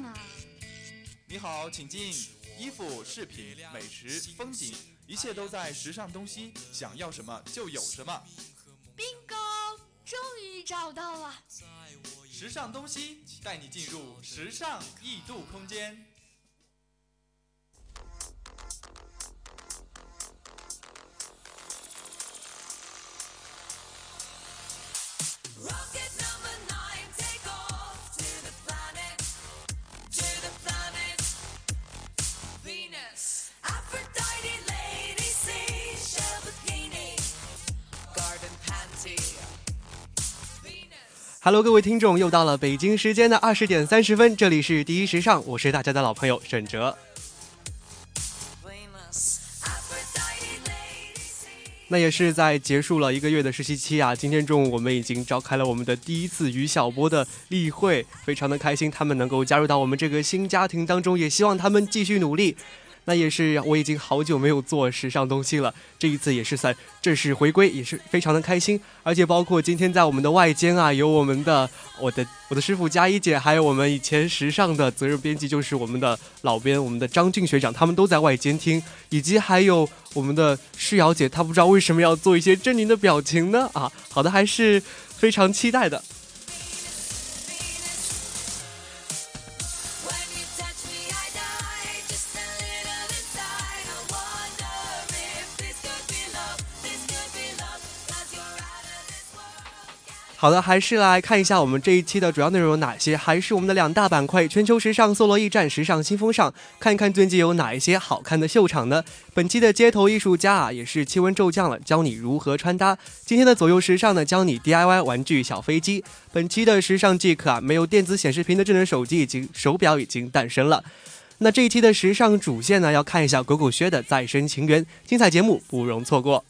呢？你好，请进。衣服、饰品、美食、风景，一切都在时尚东西，想要什么就有什么。bingo，终于找到了。时尚东西带你进入时尚异度空间。Hello，各位听众，又到了北京时间的二十点三十分，这里是第一时尚，我是大家的老朋友沈哲。那也是在结束了一个月的实习期啊，今天中午我们已经召开了我们的第一次于小波的例会，非常的开心，他们能够加入到我们这个新家庭当中，也希望他们继续努力。那也是我已经好久没有做时尚东西了，这一次也是算正式回归，也是非常的开心。而且包括今天在我们的外间啊，有我们的我的我的师傅佳一姐，还有我们以前时尚的责任编辑，就是我们的老编我们的张俊学长，他们都在外间听，以及还有我们的诗瑶姐，她不知道为什么要做一些狰狞的表情呢？啊，好的，还是非常期待的。好的，还是来看一下我们这一期的主要内容有哪些？还是我们的两大板块：全球时尚搜罗驿站、时尚新风尚。看一看最近有哪一些好看的秀场呢？本期的街头艺术家啊，也是气温骤降了，教你如何穿搭。今天的左右时尚呢，教你 DIY 玩具小飞机。本期的时尚 Geek 啊，没有电子显示屏的智能手机已经手表已经诞生了。那这一期的时尚主线呢，要看一下狗狗靴的再生情缘，精彩节目不容错过。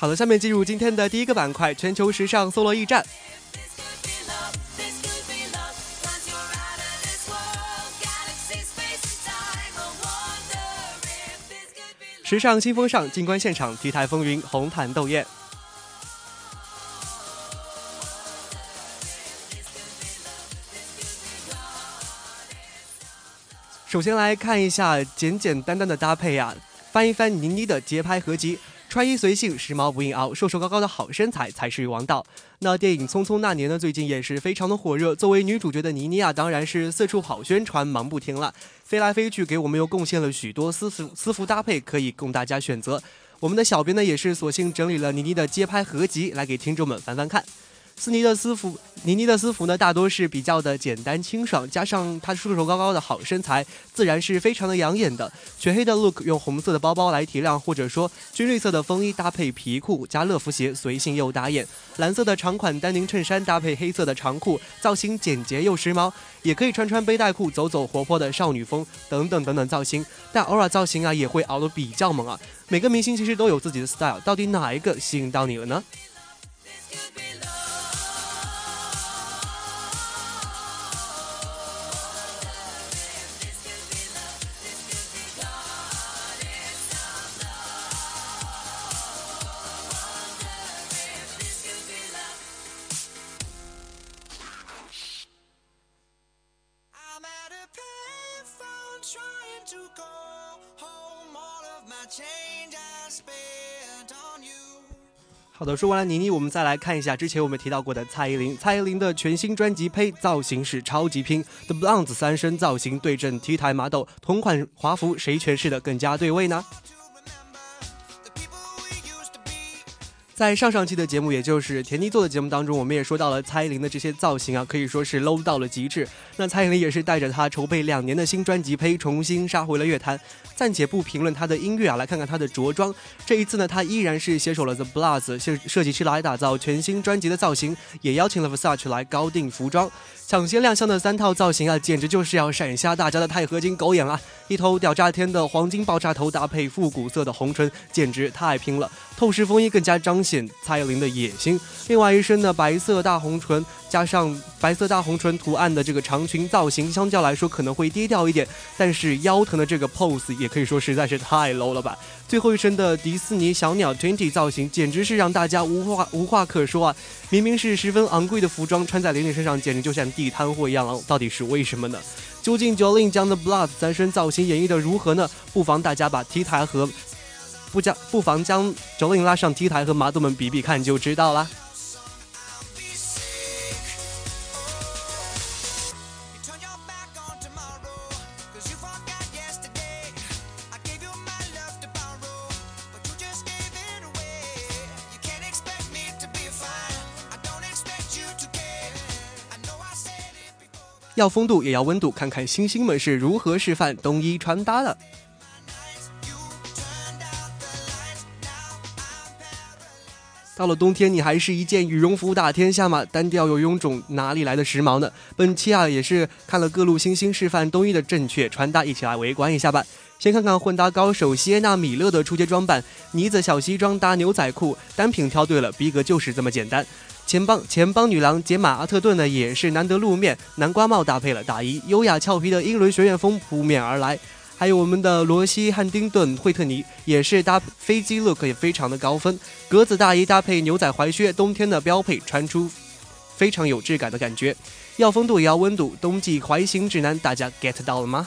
好的，下面进入今天的第一个板块——全球时尚搜罗驿站。时尚新风尚，静观现场，T 台风云，红毯斗艳。首先来看一下简简单单的搭配呀，翻一翻倪妮的节拍合集。穿衣随性，时髦不硬凹，瘦瘦高高的好身材才是王道。那电影《匆匆那年》呢，最近也是非常的火热。作为女主角的倪妮啊，当然是四处跑宣传，忙不停了。飞来飞去，给我们又贡献了许多私服私服搭配，可以供大家选择。我们的小编呢，也是索性整理了倪妮的街拍合集，来给听众们翻翻看。斯尼的私服，倪妮的私服呢，大多是比较的简单清爽，加上她瘦瘦高高的好身材，自然是非常的养眼的。全黑的 look，用红色的包包来提亮，或者说军绿色的风衣搭配皮裤加乐福鞋，随性又打眼。蓝色的长款丹宁衬衫搭配黑色的长裤，造型简洁又时髦。也可以穿穿背带裤，走走活泼的少女风，等等等等造型。但偶尔造型啊，也会熬得比较猛啊。每个明星其实都有自己的 style，到底哪一个吸引到你了呢？好的，说完了倪妮，我们再来看一下之前我们提到过的蔡依林。蔡依林的全新专辑《呸》造型是超级拼，The Blondes 三身造型对阵 T 台麻豆，同款华服谁诠释的更加对位呢？在上上期的节目，也就是田妮做的节目当中，我们也说到了蔡依林的这些造型啊，可以说是 low 到了极致。那蔡依林也是带着她筹备两年的新专辑《呸》，重新杀回了乐坛。暂且不评论她的音乐啊，来看看她的着装。这一次呢，她依然是携手了 The Bloods 设设计师来打造全新专辑的造型，也邀请了 Versace 来高定服装。抢先亮相的三套造型啊，简直就是要闪瞎大家的钛合金狗眼啊！一头屌炸天的黄金爆炸头，搭配复古色的红唇，简直太拼了。透视风衣更加彰显蔡依林的野心。另外一身的白色大红唇，加上白色大红唇图案的这个长裙造型，相较来说可能会低调一点，但是腰疼的这个 pose 也可以说实在是太 low 了吧。最后一身的迪士尼小鸟 twenty 造型，简直是让大家无话无话可说啊！明明是十分昂贵的服装，穿在玲玲身上简直就像地摊货一样。到底是为什么呢？究竟 Jolin 将的 Blood 三身造型演绎的如何呢？不妨大家把 T 台和不将不妨将 join 拉上 T 台和麻豆们比比看就知道啦。要风度也要温度，看看星星们是如何示范冬衣穿搭的。到了冬天，你还是一件羽绒服打天下吗？单调又臃肿，哪里来的时髦呢？本期啊，也是看了各路星星示范冬衣的正确穿搭，一起来围观一下吧。先看看混搭高手希耶娜米勒的出街装扮：呢子小西装搭牛仔裤，单品挑对了，逼格就是这么简单。前帮前帮女郎杰玛阿特顿呢，也是难得露面，南瓜帽搭配了大衣，优雅俏皮的英伦学院风扑面而来。还有我们的罗西汉丁顿惠特尼，也是搭飞机 look 也非常的高分，格子大衣搭配牛仔踝靴，冬天的标配，穿出非常有质感的感觉。要风度也要温度，冬季怀行指南，大家 get 到了吗？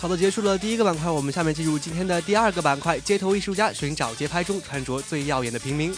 好的，结束了第一个板块，我们下面进入今天的第二个板块——街头艺术家寻找街拍中穿着最耀眼的平民。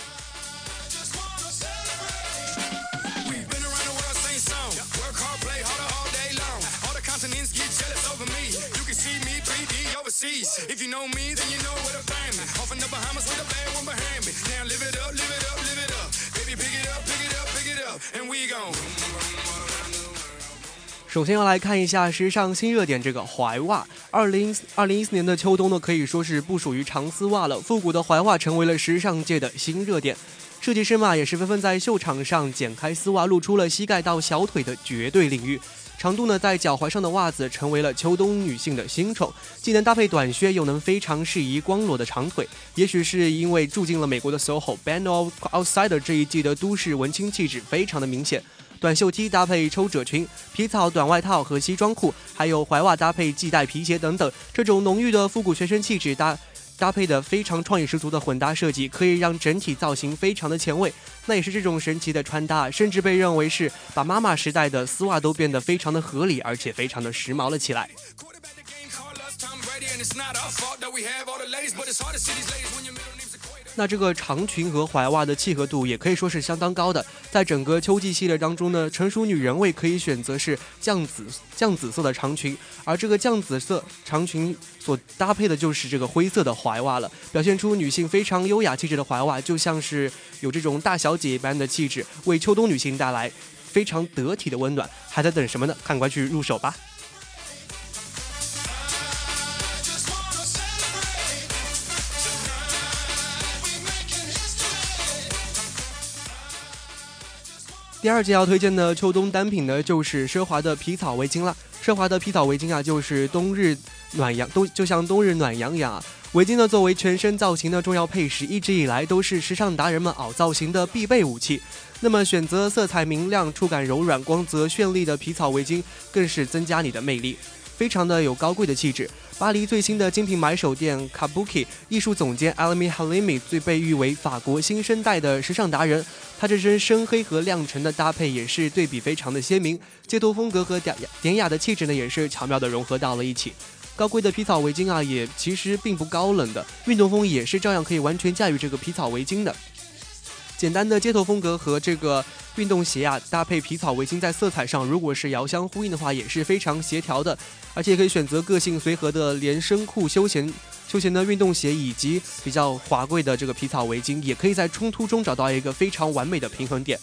首先要来看一下时尚新热点，这个踝袜。二零二零一四年的秋冬呢，可以说是不属于长丝袜了。复古的踝袜成为了时尚界的新热点，设计师们也是纷纷在秀场上剪开丝袜，露出了膝盖到小腿的绝对领域。长度呢，在脚踝上的袜子成为了秋冬女性的新宠，既能搭配短靴，又能非常适宜光裸的长腿。也许是因为住进了美国的 SoHo，Band of Outsider 这一季的都市文青气质非常的明显。短袖 T 搭配抽褶裙、皮草短外套和西装裤，还有踝袜搭配系带皮鞋等等，这种浓郁的复古学生气质搭搭配的非常创意十足的混搭设计，可以让整体造型非常的前卫。那也是这种神奇的穿搭，甚至被认为是把妈妈时代的丝袜都变得非常的合理，而且非常的时髦了起来。那这个长裙和踝袜的契合度也可以说是相当高的。在整个秋季系列当中呢，成熟女人味可以选择是酱紫酱紫色的长裙，而这个酱紫色长裙所搭配的就是这个灰色的踝袜了，表现出女性非常优雅气质的踝袜，就像是有这种大小姐一般的气质，为秋冬女性带来非常得体的温暖。还在等什么呢？赶快去入手吧！第二件要推荐的秋冬单品呢，就是奢华的皮草围巾了。奢华的皮草围巾啊，就是冬日暖阳，冬就像冬日暖阳一样啊。围巾呢，作为全身造型的重要配饰，一直以来都是时尚达人们凹造型的必备武器。那么，选择色彩明亮、触感柔软、光泽绚丽的皮草围巾，更是增加你的魅力。非常的有高贵的气质。巴黎最新的精品买手店 Kabuki 艺术总监 Alami Halimi 最被誉为法国新生代的时尚达人。他这身深黑和亮橙的搭配也是对比非常的鲜明，街头风格和典典雅的气质呢也是巧妙的融合到了一起。高贵的皮草围巾啊，也其实并不高冷的，运动风也是照样可以完全驾驭这个皮草围巾的。简单的街头风格和这个运动鞋啊，搭配皮草围巾，在色彩上如果是遥相呼应的话，也是非常协调的。而且也可以选择个性随和的连身裤、休闲休闲的运动鞋，以及比较华贵的这个皮草围巾，也可以在冲突中找到一个非常完美的平衡点。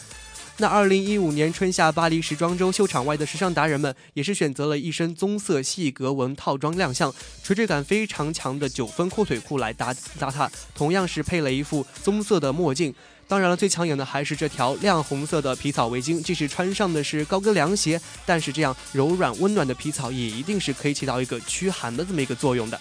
那二零一五年春夏巴黎时装周秀场外的时尚达人们，也是选择了一身棕色细格纹套装亮相，垂坠感非常强的九分阔腿裤来搭搭它，同样是配了一副棕色的墨镜。当然了，最抢眼的还是这条亮红色的皮草围巾，即使穿上的是高跟凉鞋，但是这样柔软温暖的皮草，也一定是可以起到一个驱寒的这么一个作用的。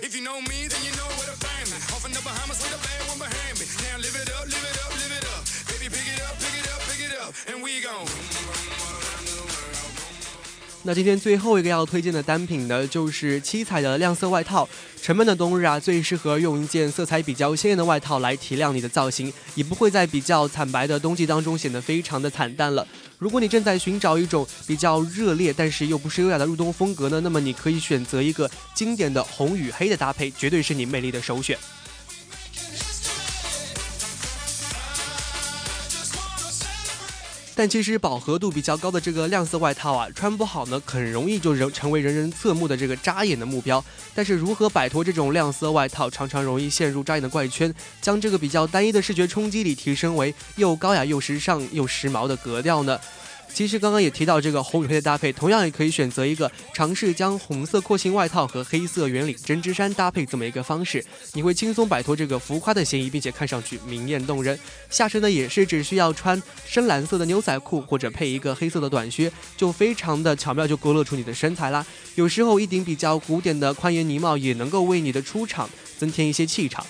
If you know me, then you know where to find me. Off in the Bahamas with a bad one behind me. Now live it up, live it up, live it up. 那今天最后一个要推荐的单品呢，就是七彩的亮色外套。沉闷的冬日啊，最适合用一件色彩比较鲜艳的外套来提亮你的造型，也不会在比较惨白的冬季当中显得非常的惨淡了。如果你正在寻找一种比较热烈但是又不失优雅的入冬风格呢，那么你可以选择一个经典的红与黑的搭配，绝对是你魅力的首选。但其实饱和度比较高的这个亮色外套啊，穿不好呢，很容易就人成为人人侧目的这个扎眼的目标。但是如何摆脱这种亮色外套常常容易陷入扎眼的怪圈，将这个比较单一的视觉冲击力提升为又高雅又时尚又时髦的格调呢？其实刚刚也提到这个红与黑的搭配，同样也可以选择一个尝试将红色廓形外套和黑色圆领针织衫搭配这么一个方式，你会轻松摆脱这个浮夸的嫌疑，并且看上去明艳动人。下身呢也是只需要穿深蓝色的牛仔裤或者配一个黑色的短靴，就非常的巧妙就勾勒出你的身材啦。有时候一顶比较古典的宽檐呢帽也能够为你的出场增添一些气场。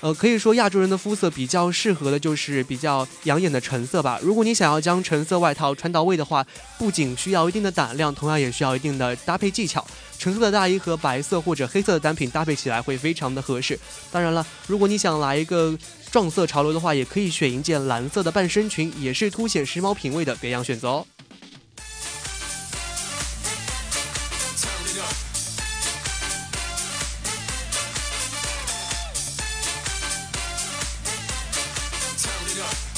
呃，可以说亚洲人的肤色比较适合的就是比较养眼的橙色吧。如果你想要将橙色外套穿到位的话，不仅需要一定的胆量，同样也需要一定的搭配技巧。橙色的大衣和白色或者黑色的单品搭配起来会非常的合适。当然了，如果你想来一个撞色潮流的话，也可以选一件蓝色的半身裙，也是凸显时髦品味的别样选择哦。up.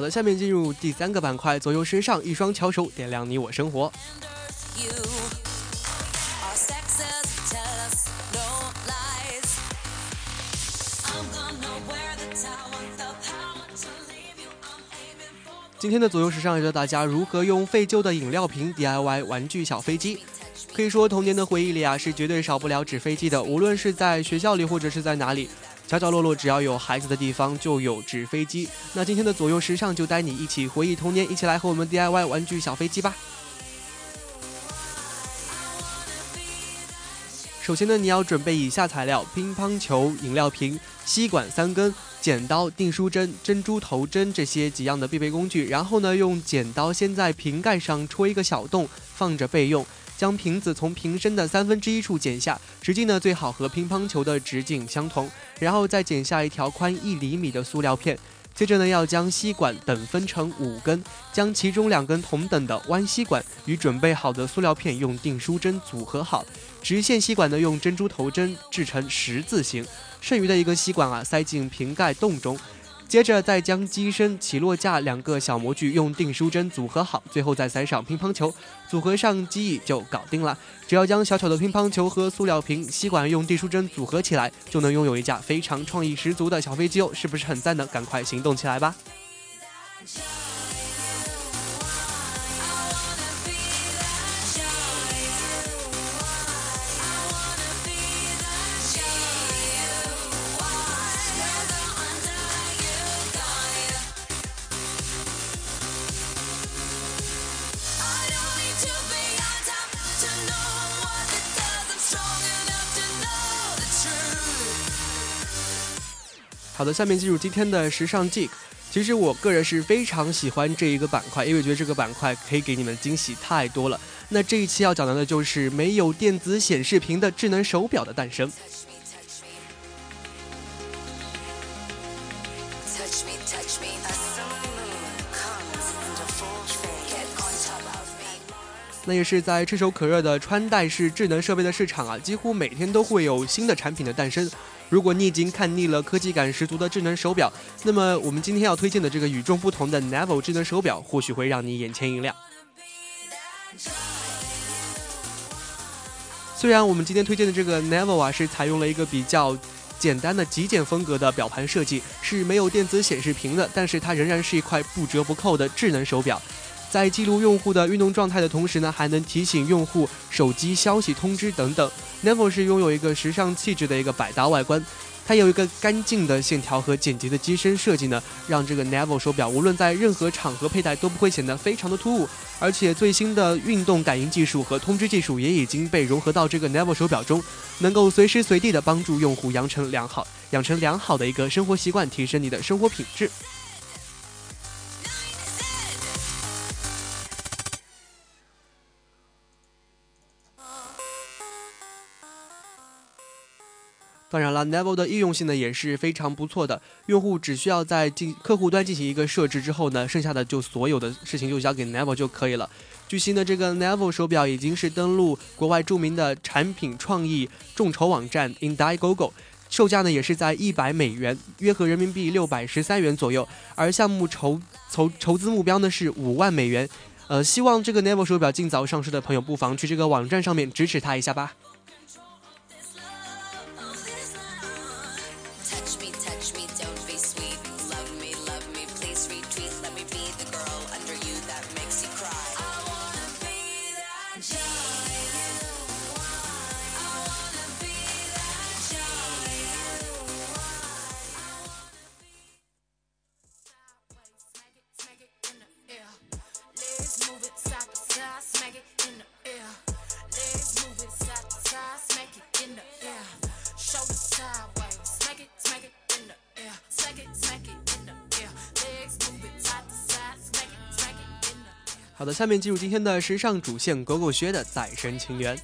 好的，下面进入第三个板块，左右时尚，一双巧手点亮你我生活。今天的左右时尚教大家如何用废旧的饮料瓶 DIY 玩具小飞机。可以说，童年的回忆里啊，是绝对少不了纸飞机的，无论是在学校里或者是在哪里。角角落落，只要有孩子的地方就有纸飞机。那今天的左右时尚就带你一起回忆童年，一起来和我们 DIY 玩具小飞机吧。首先呢，你要准备以下材料：乒乓球、饮料瓶、吸管三根、剪刀、订书针、珍珠头针这些几样的必备工具。然后呢，用剪刀先在瓶盖上戳一个小洞，放着备用。将瓶子从瓶身的三分之一处剪下，直径呢最好和乒乓球的直径相同，然后再剪下一条宽一厘米的塑料片。接着呢，要将吸管等分成五根，将其中两根同等的弯吸管与准备好的塑料片用订书针组合好，直线吸管呢用珍珠头针制成十字形，剩余的一个吸管啊塞进瓶盖洞中。接着再将机身、起落架两个小模具用订书针组合好，最后再塞上乒乓球，组合上机翼就搞定了。只要将小巧的乒乓球和塑料瓶、吸管用订书针组合起来，就能拥有一架非常创意十足的小飞机哦！是不是很赞呢？赶快行动起来吧！好的，下面进入今天的时尚 g。其实我个人是非常喜欢这一个板块，因为觉得这个板块可以给你们惊喜太多了。那这一期要讲到的就是没有电子显示屏的智能手表的诞生。那也是在炙手可热的穿戴式智能设备的市场啊，几乎每天都会有新的产品的诞生。如果你已经看腻了科技感十足的智能手表，那么我们今天要推荐的这个与众不同的 nevill 智能手表，或许会让你眼前一亮。虽然我们今天推荐的这个 nevill 啊，是采用了一个比较简单的极简风格的表盘设计，是没有电子显示屏的，但是它仍然是一块不折不扣的智能手表。在记录用户的运动状态的同时呢，还能提醒用户手机消息通知等等。Neville 是拥有一个时尚气质的一个百搭外观，它有一个干净的线条和简洁的机身设计呢，让这个 Neville 手表无论在任何场合佩戴都不会显得非常的突兀。而且最新的运动感应技术和通知技术也已经被融合到这个 Neville 手表中，能够随时随地的帮助用户养成良好养成良好的一个生活习惯，提升你的生活品质。当然了，Neville 的易用性呢也是非常不错的。用户只需要在进客户端进行一个设置之后呢，剩下的就所有的事情就交给 Neville 就可以了。据悉呢，这个 Neville 手表已经是登陆国外著名的产品创意众筹网站 Indiegogo，售价呢也是在一百美元，约合人民币六百十三元左右。而项目筹筹筹资目标呢是五万美元。呃，希望这个 Neville 手表尽早上市的朋友，不妨去这个网站上面支持它一下吧。好的，下面进入今天的时尚主线，狗狗靴的再生情缘。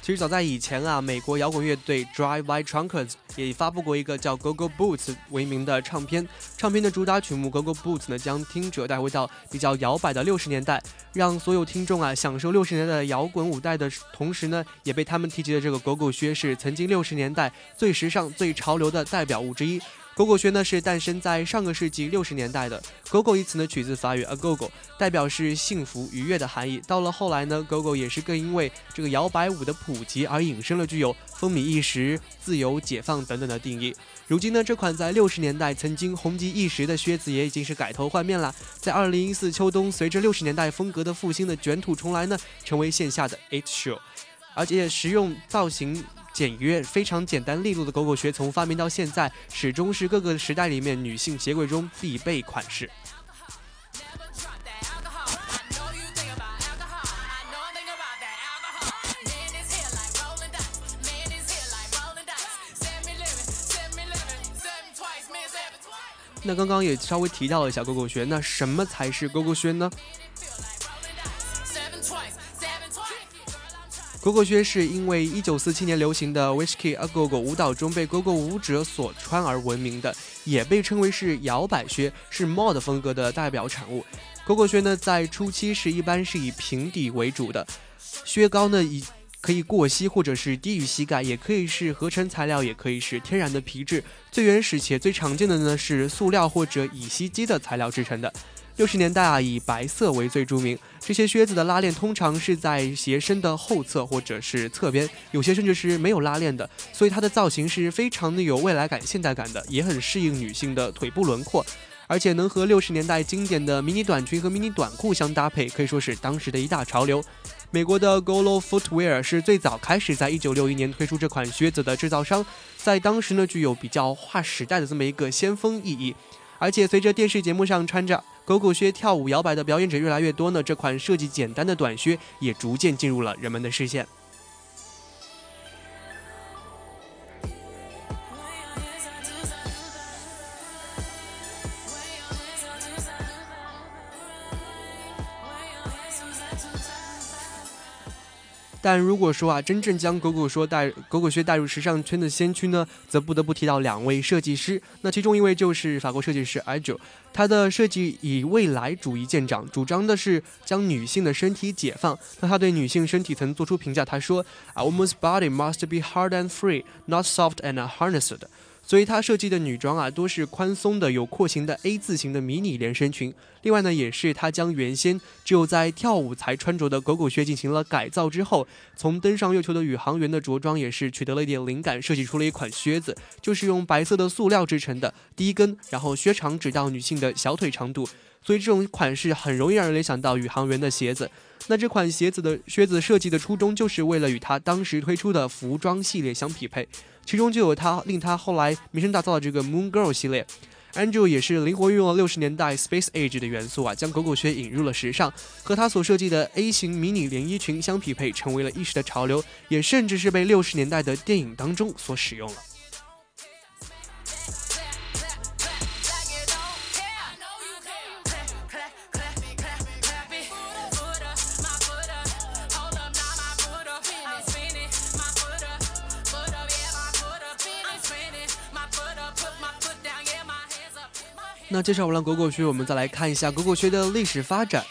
其实早在以前啊，美国摇滚乐队 Drive By Truckers 也发布过一个叫《Go Go Boots》为名的唱片。唱片的主打曲目《Go Go Boots》呢，将听者带回到比较摇摆的六十年代，让所有听众啊享受六十年代的摇滚舞带的同时呢，也被他们提及的这个狗狗靴是曾经六十年代最时尚、最潮流的代表物之一。狗狗靴呢是诞生在上个世纪六十年代的。狗狗一词呢取自法语 a go go，代表是幸福愉悦的含义。到了后来呢，狗狗也是更因为这个摇摆舞的普及而引申了具有风靡一时、自由解放等等的定义。如今呢，这款在六十年代曾经红极一时的靴子也已经是改头换面了。在二零一四秋冬，随着六十年代风格的复兴的卷土重来呢，成为线下的 it show，而且实用造型。简约、非常简单利落的狗狗靴，从发明到现在，始终是各个时代里面女性鞋柜中必备款式。那刚刚也稍微提到了一下狗狗靴，那什么才是狗狗靴呢？狗狗靴是因为1947年流行的 Whiskey a Go Go 舞蹈中被狗狗舞者所穿而闻名的，也被称为是摇摆靴，是 Mod 风格的代表产物。狗狗靴呢，在初期是一般是以平底为主的，靴高呢以可以过膝或者是低于膝盖，也可以是合成材料，也可以是天然的皮质。最原始且最常见的呢是塑料或者乙烯基的材料制成的。六十年代啊，以白色为最著名。这些靴子的拉链通常是在鞋身的后侧或者是侧边，有些甚至是没有拉链的。所以它的造型是非常的有未来感、现代感的，也很适应女性的腿部轮廓，而且能和六十年代经典的迷你短裙和迷你短裤相搭配，可以说是当时的一大潮流。美国的 Golo Footwear 是最早开始在1961年推出这款靴子的制造商，在当时呢具有比较划时代的这么一个先锋意义。而且随着电视节目上穿着狗狗靴跳舞摇摆的表演者越来越多呢，这款设计简单的短靴也逐渐进入了人们的视线。但如果说啊，真正将狗狗说带狗狗靴带入时尚圈的先驱呢，则不得不提到两位设计师。那其中一位就是法国设计师 a g i l 他的设计以未来主义见长，主张的是将女性的身体解放。那他对女性身体曾做出评价，他说：“A woman's body must be hard and free, not soft and harnessed。”所以他设计的女装啊，多是宽松的、有廓形的 A 字形的迷你连身裙。另外呢，也是他将原先只有在跳舞才穿着的狗狗靴进行了改造之后，从登上月球的宇航员的着装也是取得了一点灵感，设计出了一款靴子，就是用白色的塑料制成的，低跟，然后靴长只到女性的小腿长度。所以这种款式很容易让人联想到宇航员的鞋子。那这款鞋子的靴子设计的初衷，就是为了与他当时推出的服装系列相匹配。其中就有他令他后来名声大噪的这个 Moon Girl 系列，Andrew 也是灵活运用了六十年代 Space Age 的元素啊，将狗狗靴引入了时尚，和他所设计的 A 型迷你连衣裙相匹配，成为了一时的潮流，也甚至是被六十年代的电影当中所使用了。那介绍完了狗狗靴，我们再来看一下狗狗靴的历史发展。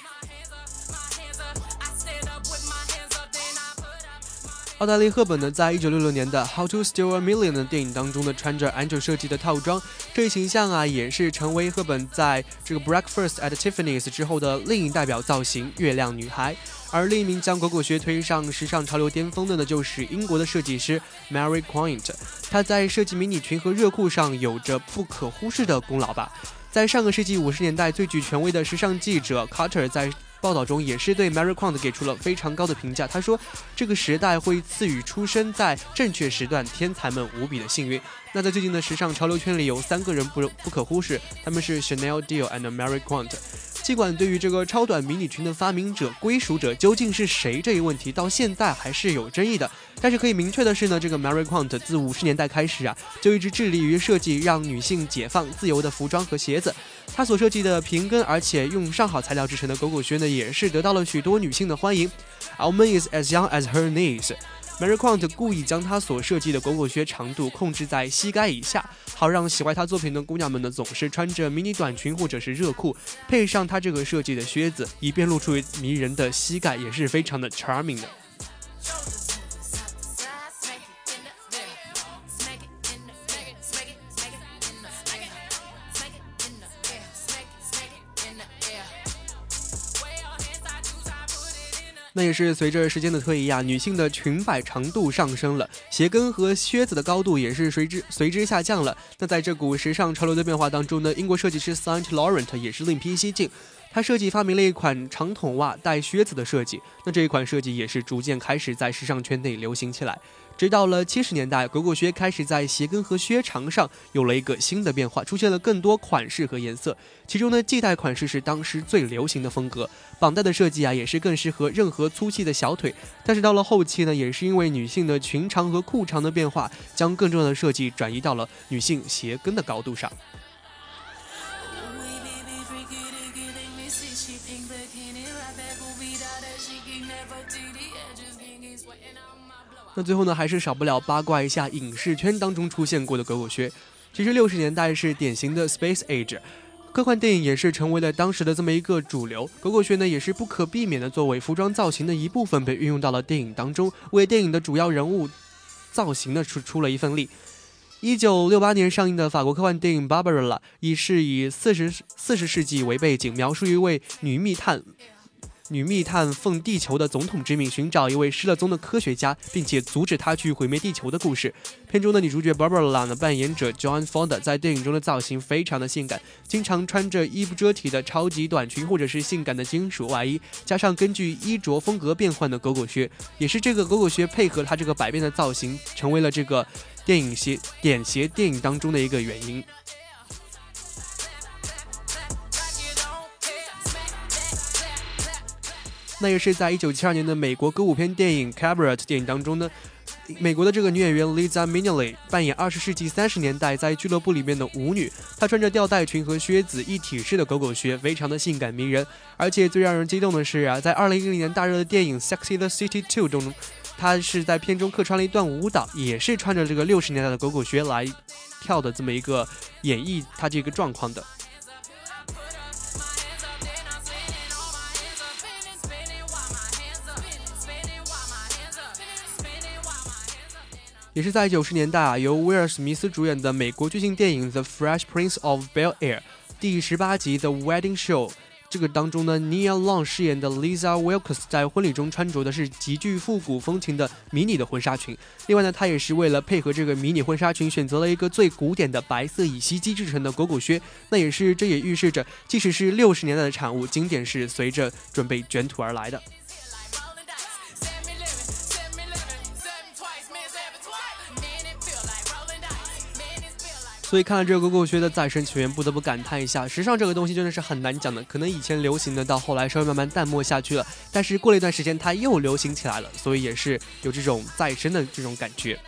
奥黛丽·赫本呢，在一九六六年的《How to Steal a Million》的电影当中呢，穿着 Angel 设计的套装，这一形象啊，也是成为赫本在这个 Breakfast at Tiffany's 之后的另一代表造型——月亮女孩。而另一名将狗狗靴推上时尚潮流巅峰的呢，就是英国的设计师 Mary Quant。她在设计迷你裙和热裤上有着不可忽视的功劳吧。在上个世纪五十年代，最具权威的时尚记者 Carter 在报道中也是对 Mary Quant 给出了非常高的评价。他说：“这个时代会赐予出生在正确时段天才们无比的幸运。”那在最近的时尚潮流圈里，有三个人不容不可忽视，他们是 Chanel、Dior and Mary Quant。尽管对于这个超短迷你裙的发明者、归属者究竟是谁这一问题，到现在还是有争议的。但是可以明确的是呢，这个 Mary Quant 自五十年代开始啊，就一直致力于设计让女性解放、自由的服装和鞋子。她所设计的平跟而且用上好材料制成的狗狗靴呢，也是得到了许多女性的欢迎。Our woman is as young as her knees。Mary Quant 故意将她所设计的狗狗靴长度控制在膝盖以下，好让喜欢她作品的姑娘们呢总是穿着迷你短裙或者是热裤，配上她这个设计的靴子，以便露出迷人的膝盖，也是非常的 charming 的。那也是随着时间的推移啊，女性的裙摆长度上升了，鞋跟和靴子的高度也是随之随之下降了。那在这股时尚潮流的变化当中呢，英国设计师 Saint Laurent 也是另辟蹊径，他设计发明了一款长筒袜带靴子的设计。那这一款设计也是逐渐开始在时尚圈内流行起来。直到了七十年代，狗狗靴开始在鞋跟和靴长上有了一个新的变化，出现了更多款式和颜色。其中呢，系带款式是当时最流行的风格，绑带的设计啊，也是更适合任何粗细的小腿。但是到了后期呢，也是因为女性的裙长和裤长的变化，将更重要的设计转移到了女性鞋跟的高度上。那最后呢，还是少不了八卦一下影视圈当中出现过的狗狗靴。其实六十年代是典型的 Space Age，科幻电影也是成为了当时的这么一个主流。狗狗靴呢，也是不可避免的作为服装造型的一部分被运用到了电影当中，为电影的主要人物造型呢出出了一份力。一九六八年上映的法国科幻电影《Barbara》以是以四十四十世纪为背景，描述一位女密探。女密探奉地球的总统之命寻找一位失了踪的科学家，并且阻止他去毁灭地球的故事。片中的女主角 Barbara 的，扮演者 John Fonda，在电影中的造型非常的性感，经常穿着衣不遮体的超级短裙或者是性感的金属外衣，加上根据衣着风格变换的狗狗靴，也是这个狗狗靴配合她这个百变的造型，成为了这个电影鞋点鞋电影当中的一个原因。那也是在一九七二年的美国歌舞片电影《Cabaret》电影当中呢，美国的这个女演员 Lisa Minnelli 扮演二十世纪三十年代在俱乐部里面的舞女，她穿着吊带裙和靴子一体式的狗狗靴，非常的性感迷人。而且最让人激动的是啊，在二零一零年大热的电影《Sexy the City 2》中，她是在片中客串了一段舞蹈，也是穿着这个六十年代的狗狗靴来跳的这么一个演绎她这个状况的。也是在九十年代啊，由威尔史密斯主演的美国剧情电影《The Fresh Prince of Bel Air》第十八集《The Wedding Show》这个当中呢，Nia Long 饰演的 Lisa Wilkes 在婚礼中穿着的是极具复古风情的迷你的婚纱裙。另外呢，她也是为了配合这个迷你婚纱裙，选择了一个最古典的白色乙烯基制成的狗狗靴。那也是，这也预示着，即使是六十年代的产物，经典是随着准备卷土而来的。所以看了这个狗狗靴的再生起源，不得不感叹一下，时尚这个东西真的是很难讲的。可能以前流行的，到后来稍微慢慢淡漠下去了，但是过了一段时间，它又流行起来了，所以也是有这种再生的这种感觉。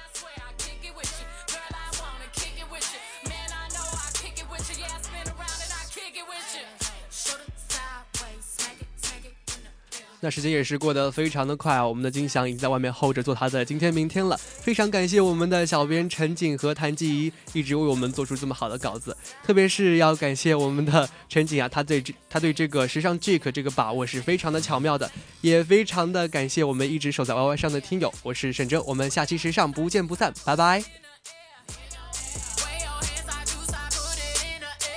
那时间也是过得非常的快啊！我们的金祥已经在外面候着做他的今天明天了。非常感谢我们的小编陈景和谭继怡一直为我们做出这么好的稿子，特别是要感谢我们的陈景啊，他对这他对这个时尚 Jack 这个把握是非常的巧妙的，也非常的感谢我们一直守在 YY 上的听友。我是沈哲，我们下期时尚不见不散，拜拜。